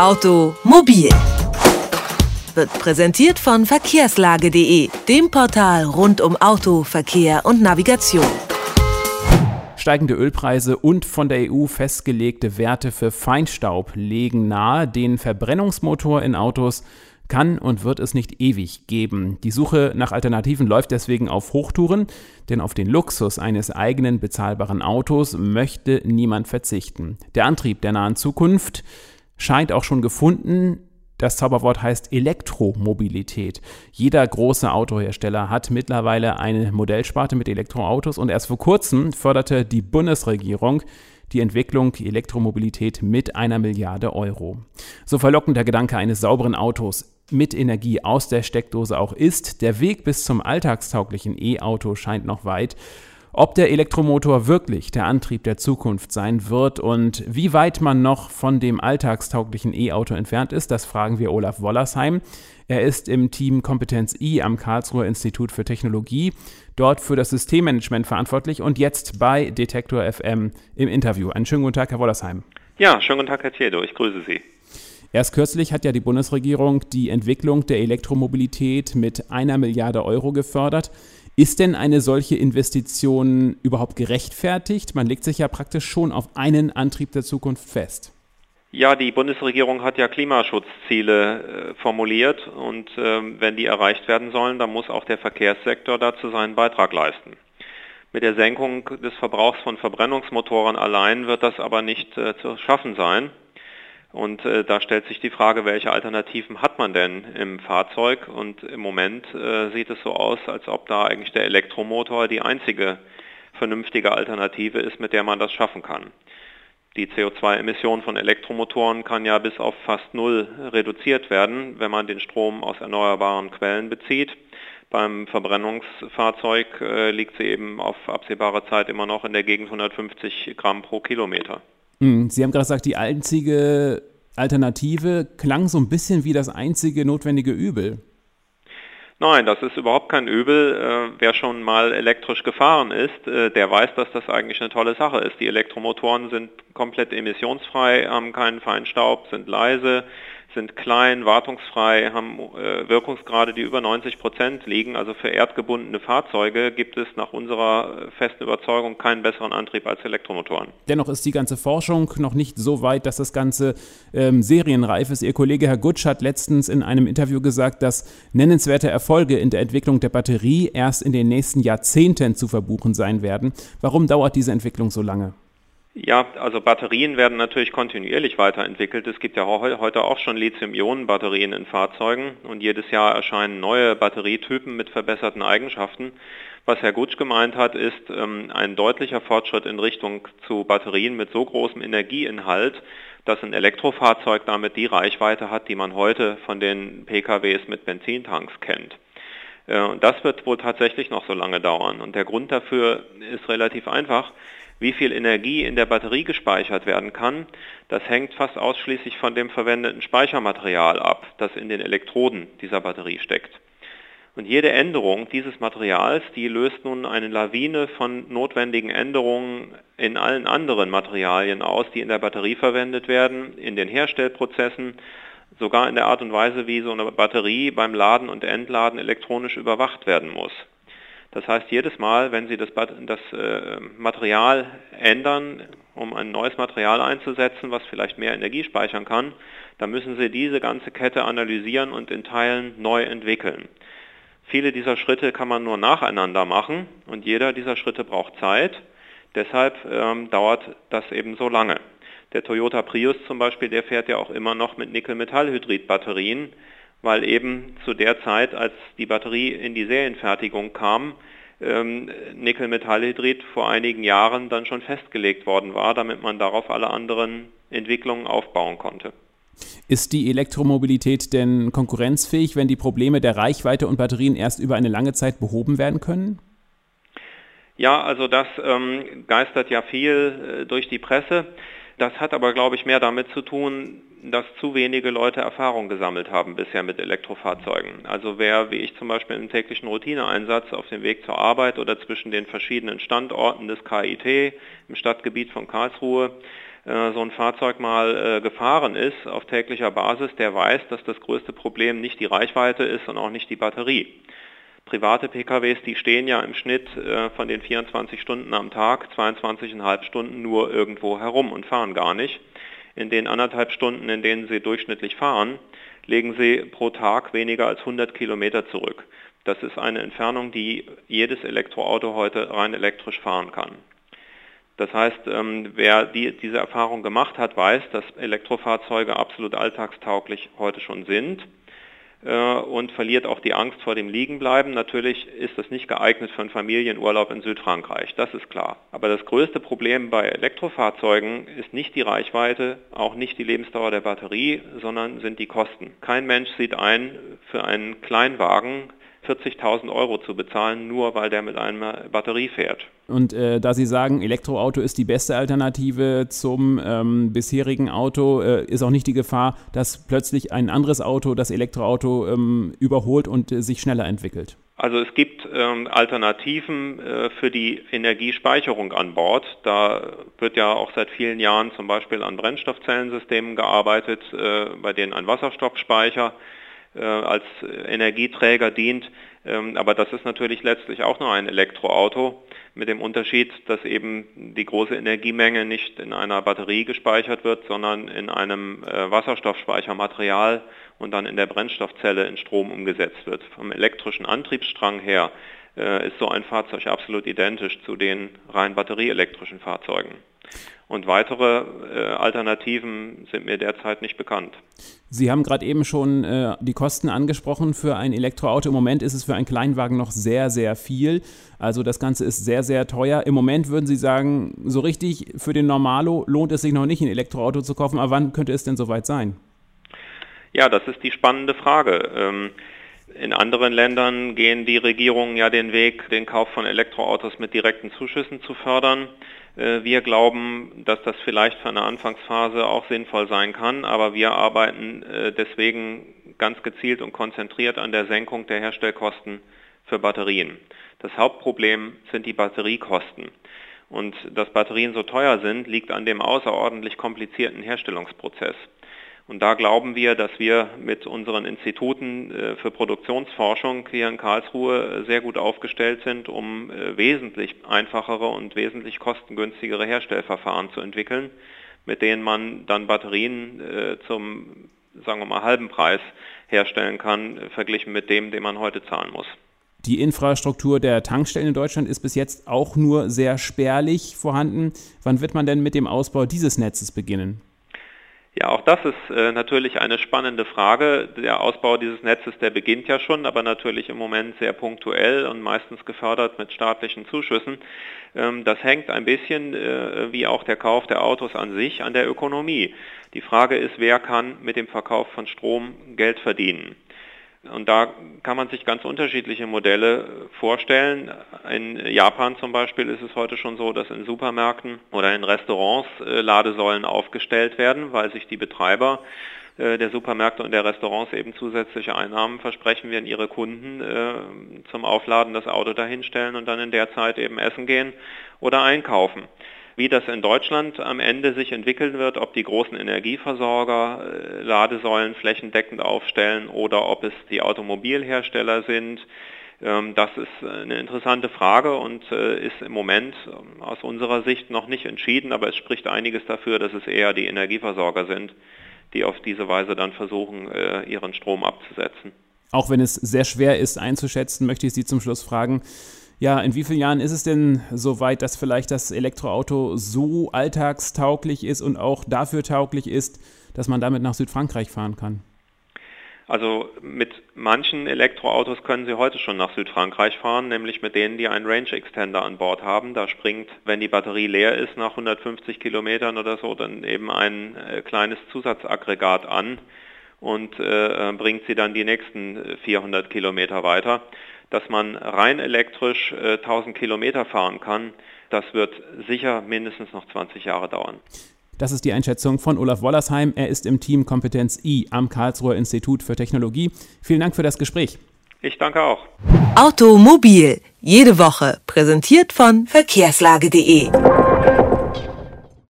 Automobil wird präsentiert von verkehrslage.de, dem Portal rund um Auto, Verkehr und Navigation. Steigende Ölpreise und von der EU festgelegte Werte für Feinstaub legen nahe, den Verbrennungsmotor in Autos kann und wird es nicht ewig geben. Die Suche nach Alternativen läuft deswegen auf Hochtouren, denn auf den Luxus eines eigenen bezahlbaren Autos möchte niemand verzichten. Der Antrieb der nahen Zukunft scheint auch schon gefunden. Das Zauberwort heißt Elektromobilität. Jeder große Autohersteller hat mittlerweile eine Modellsparte mit Elektroautos und erst vor kurzem förderte die Bundesregierung die Entwicklung Elektromobilität mit einer Milliarde Euro. So verlockend der Gedanke eines sauberen Autos mit Energie aus der Steckdose auch ist, der Weg bis zum alltagstauglichen E-Auto scheint noch weit. Ob der Elektromotor wirklich der Antrieb der Zukunft sein wird und wie weit man noch von dem alltagstauglichen E-Auto entfernt ist, das fragen wir Olaf Wollersheim. Er ist im Team Kompetenz I am Karlsruher Institut für Technologie, dort für das Systemmanagement verantwortlich und jetzt bei Detektor FM im Interview. Einen schönen guten Tag, Herr Wollersheim. Ja, schönen guten Tag, Herr Tiedo. Ich grüße Sie. Erst kürzlich hat ja die Bundesregierung die Entwicklung der Elektromobilität mit einer Milliarde Euro gefördert. Ist denn eine solche Investition überhaupt gerechtfertigt? Man legt sich ja praktisch schon auf einen Antrieb der Zukunft fest. Ja, die Bundesregierung hat ja Klimaschutzziele äh, formuliert und äh, wenn die erreicht werden sollen, dann muss auch der Verkehrssektor dazu seinen Beitrag leisten. Mit der Senkung des Verbrauchs von Verbrennungsmotoren allein wird das aber nicht äh, zu schaffen sein. Und äh, da stellt sich die Frage, welche Alternativen hat man denn im Fahrzeug? Und im Moment äh, sieht es so aus, als ob da eigentlich der Elektromotor die einzige vernünftige Alternative ist, mit der man das schaffen kann. Die CO2-Emission von Elektromotoren kann ja bis auf fast null reduziert werden, wenn man den Strom aus erneuerbaren Quellen bezieht. Beim Verbrennungsfahrzeug äh, liegt sie eben auf absehbare Zeit immer noch in der Gegend 150 Gramm pro Kilometer. Hm, Sie haben gerade gesagt, die einzige Alternative klang so ein bisschen wie das einzige notwendige Übel. Nein, das ist überhaupt kein Übel. Äh, wer schon mal elektrisch gefahren ist, äh, der weiß, dass das eigentlich eine tolle Sache ist. Die Elektromotoren sind komplett emissionsfrei, haben keinen Feinstaub, sind leise, sind klein, wartungsfrei, haben äh, Wirkungsgrade, die über 90 Prozent liegen. Also für erdgebundene Fahrzeuge gibt es nach unserer äh, festen Überzeugung keinen besseren Antrieb als Elektromotoren. Dennoch ist die ganze Forschung noch nicht so weit, dass das Ganze ähm, serienreif ist. Ihr Kollege Herr Gutsch hat letztens in einem Interview gesagt, dass nennenswerte Erfolge in der Entwicklung der Batterie erst in den nächsten Jahrzehnten zu verbuchen sein werden. Warum dauert diese Entwicklung so lange? Ja, also Batterien werden natürlich kontinuierlich weiterentwickelt. Es gibt ja heute auch schon Lithium-Ionen-Batterien in Fahrzeugen und jedes Jahr erscheinen neue Batterietypen mit verbesserten Eigenschaften. Was Herr Gutsch gemeint hat, ist ähm, ein deutlicher Fortschritt in Richtung zu Batterien mit so großem Energieinhalt, dass ein Elektrofahrzeug damit die Reichweite hat, die man heute von den PKWs mit Benzintanks kennt. Äh, und das wird wohl tatsächlich noch so lange dauern. Und der Grund dafür ist relativ einfach wie viel Energie in der Batterie gespeichert werden kann, das hängt fast ausschließlich von dem verwendeten Speichermaterial ab, das in den Elektroden dieser Batterie steckt. Und jede Änderung dieses Materials, die löst nun eine Lawine von notwendigen Änderungen in allen anderen Materialien aus, die in der Batterie verwendet werden, in den Herstellprozessen, sogar in der Art und Weise, wie so eine Batterie beim Laden und Entladen elektronisch überwacht werden muss. Das heißt, jedes Mal, wenn Sie das, das äh, Material ändern, um ein neues Material einzusetzen, was vielleicht mehr Energie speichern kann, dann müssen Sie diese ganze Kette analysieren und in Teilen neu entwickeln. Viele dieser Schritte kann man nur nacheinander machen und jeder dieser Schritte braucht Zeit. Deshalb ähm, dauert das eben so lange. Der Toyota Prius zum Beispiel, der fährt ja auch immer noch mit Nickel-Metallhydrid-Batterien weil eben zu der Zeit, als die Batterie in die Serienfertigung kam, ähm, Nickel-Metallhydrid vor einigen Jahren dann schon festgelegt worden war, damit man darauf alle anderen Entwicklungen aufbauen konnte. Ist die Elektromobilität denn konkurrenzfähig, wenn die Probleme der Reichweite und Batterien erst über eine lange Zeit behoben werden können? Ja, also das ähm, geistert ja viel äh, durch die Presse. Das hat aber, glaube ich, mehr damit zu tun, dass zu wenige Leute Erfahrung gesammelt haben bisher mit Elektrofahrzeugen. Also wer, wie ich zum Beispiel im täglichen Routineeinsatz auf dem Weg zur Arbeit oder zwischen den verschiedenen Standorten des KIT im Stadtgebiet von Karlsruhe äh, so ein Fahrzeug mal äh, gefahren ist auf täglicher Basis, der weiß, dass das größte Problem nicht die Reichweite ist und auch nicht die Batterie. Private PKWs, die stehen ja im Schnitt äh, von den 24 Stunden am Tag, 22,5 Stunden nur irgendwo herum und fahren gar nicht. In den anderthalb Stunden, in denen sie durchschnittlich fahren, legen sie pro Tag weniger als 100 Kilometer zurück. Das ist eine Entfernung, die jedes Elektroauto heute rein elektrisch fahren kann. Das heißt, ähm, wer die, diese Erfahrung gemacht hat, weiß, dass Elektrofahrzeuge absolut alltagstauglich heute schon sind und verliert auch die Angst vor dem Liegenbleiben. Natürlich ist das nicht geeignet für einen Familienurlaub in Südfrankreich, das ist klar. Aber das größte Problem bei Elektrofahrzeugen ist nicht die Reichweite, auch nicht die Lebensdauer der Batterie, sondern sind die Kosten. Kein Mensch sieht ein, für einen Kleinwagen 40.000 Euro zu bezahlen, nur weil der mit einer Batterie fährt. Und äh, da Sie sagen, Elektroauto ist die beste Alternative zum ähm, bisherigen Auto, äh, ist auch nicht die Gefahr, dass plötzlich ein anderes Auto das Elektroauto ähm, überholt und äh, sich schneller entwickelt? Also es gibt ähm, Alternativen äh, für die Energiespeicherung an Bord. Da wird ja auch seit vielen Jahren zum Beispiel an Brennstoffzellensystemen gearbeitet, äh, bei denen ein Wasserstoffspeicher als Energieträger dient. Ähm, aber das ist natürlich letztlich auch nur ein Elektroauto mit dem Unterschied, dass eben die große Energiemenge nicht in einer Batterie gespeichert wird, sondern in einem äh, Wasserstoffspeichermaterial und dann in der Brennstoffzelle in Strom umgesetzt wird. Vom elektrischen Antriebsstrang her äh, ist so ein Fahrzeug absolut identisch zu den rein batterieelektrischen Fahrzeugen. Und weitere äh, Alternativen sind mir derzeit nicht bekannt. Sie haben gerade eben schon äh, die Kosten angesprochen für ein Elektroauto. Im Moment ist es für einen Kleinwagen noch sehr, sehr viel. Also das Ganze ist sehr, sehr teuer. Im Moment würden Sie sagen, so richtig für den Normalo lohnt es sich noch nicht, ein Elektroauto zu kaufen. Aber wann könnte es denn soweit sein? Ja, das ist die spannende Frage. Ähm, in anderen Ländern gehen die Regierungen ja den Weg, den Kauf von Elektroautos mit direkten Zuschüssen zu fördern. Äh, wir glauben, dass das vielleicht für eine Anfangsphase auch sinnvoll sein kann, aber wir arbeiten äh, deswegen ganz gezielt und konzentriert an der Senkung der Herstellkosten für Batterien. Das Hauptproblem sind die Batteriekosten. Und dass Batterien so teuer sind, liegt an dem außerordentlich komplizierten Herstellungsprozess. Und da glauben wir, dass wir mit unseren Instituten äh, für Produktionsforschung hier in Karlsruhe sehr gut aufgestellt sind, um äh, wesentlich einfachere und wesentlich kostengünstigere Herstellverfahren zu entwickeln, mit denen man dann Batterien äh, zum, sagen wir mal, halben Preis herstellen kann, verglichen mit dem, den man heute zahlen muss. Die Infrastruktur der Tankstellen in Deutschland ist bis jetzt auch nur sehr spärlich vorhanden. Wann wird man denn mit dem Ausbau dieses Netzes beginnen? Ja, auch das ist äh, natürlich eine spannende Frage. Der Ausbau dieses Netzes, der beginnt ja schon, aber natürlich im Moment sehr punktuell und meistens gefördert mit staatlichen Zuschüssen. Ähm, das hängt ein bisschen, äh, wie auch der Kauf der Autos an sich, an der Ökonomie. Die Frage ist, wer kann mit dem Verkauf von Strom Geld verdienen? Und da kann man sich ganz unterschiedliche Modelle vorstellen. In Japan zum Beispiel ist es heute schon so, dass in Supermärkten oder in Restaurants äh, Ladesäulen aufgestellt werden, weil sich die Betreiber äh, der Supermärkte und der Restaurants eben zusätzliche Einnahmen versprechen, wenn ihre Kunden äh, zum Aufladen das Auto dahinstellen und dann in der Zeit eben essen gehen oder einkaufen. Wie das in Deutschland am Ende sich entwickeln wird, ob die großen Energieversorger äh, Ladesäulen flächendeckend aufstellen oder ob es die Automobilhersteller sind, ähm, das ist eine interessante Frage und äh, ist im Moment ähm, aus unserer Sicht noch nicht entschieden, aber es spricht einiges dafür, dass es eher die Energieversorger sind, die auf diese Weise dann versuchen, äh, ihren Strom abzusetzen. Auch wenn es sehr schwer ist einzuschätzen, möchte ich Sie zum Schluss fragen, ja, in wie vielen Jahren ist es denn so weit, dass vielleicht das Elektroauto so alltagstauglich ist und auch dafür tauglich ist, dass man damit nach Südfrankreich fahren kann? Also mit manchen Elektroautos können Sie heute schon nach Südfrankreich fahren, nämlich mit denen, die einen Range Extender an Bord haben. Da springt, wenn die Batterie leer ist, nach 150 Kilometern oder so, dann eben ein äh, kleines Zusatzaggregat an und äh, bringt sie dann die nächsten 400 Kilometer weiter dass man rein elektrisch äh, 1000 Kilometer fahren kann, das wird sicher mindestens noch 20 Jahre dauern. Das ist die Einschätzung von Olaf Wollersheim. Er ist im Team Kompetenz I am Karlsruher Institut für Technologie. Vielen Dank für das Gespräch. Ich danke auch. Automobil, jede Woche, präsentiert von verkehrslage.de.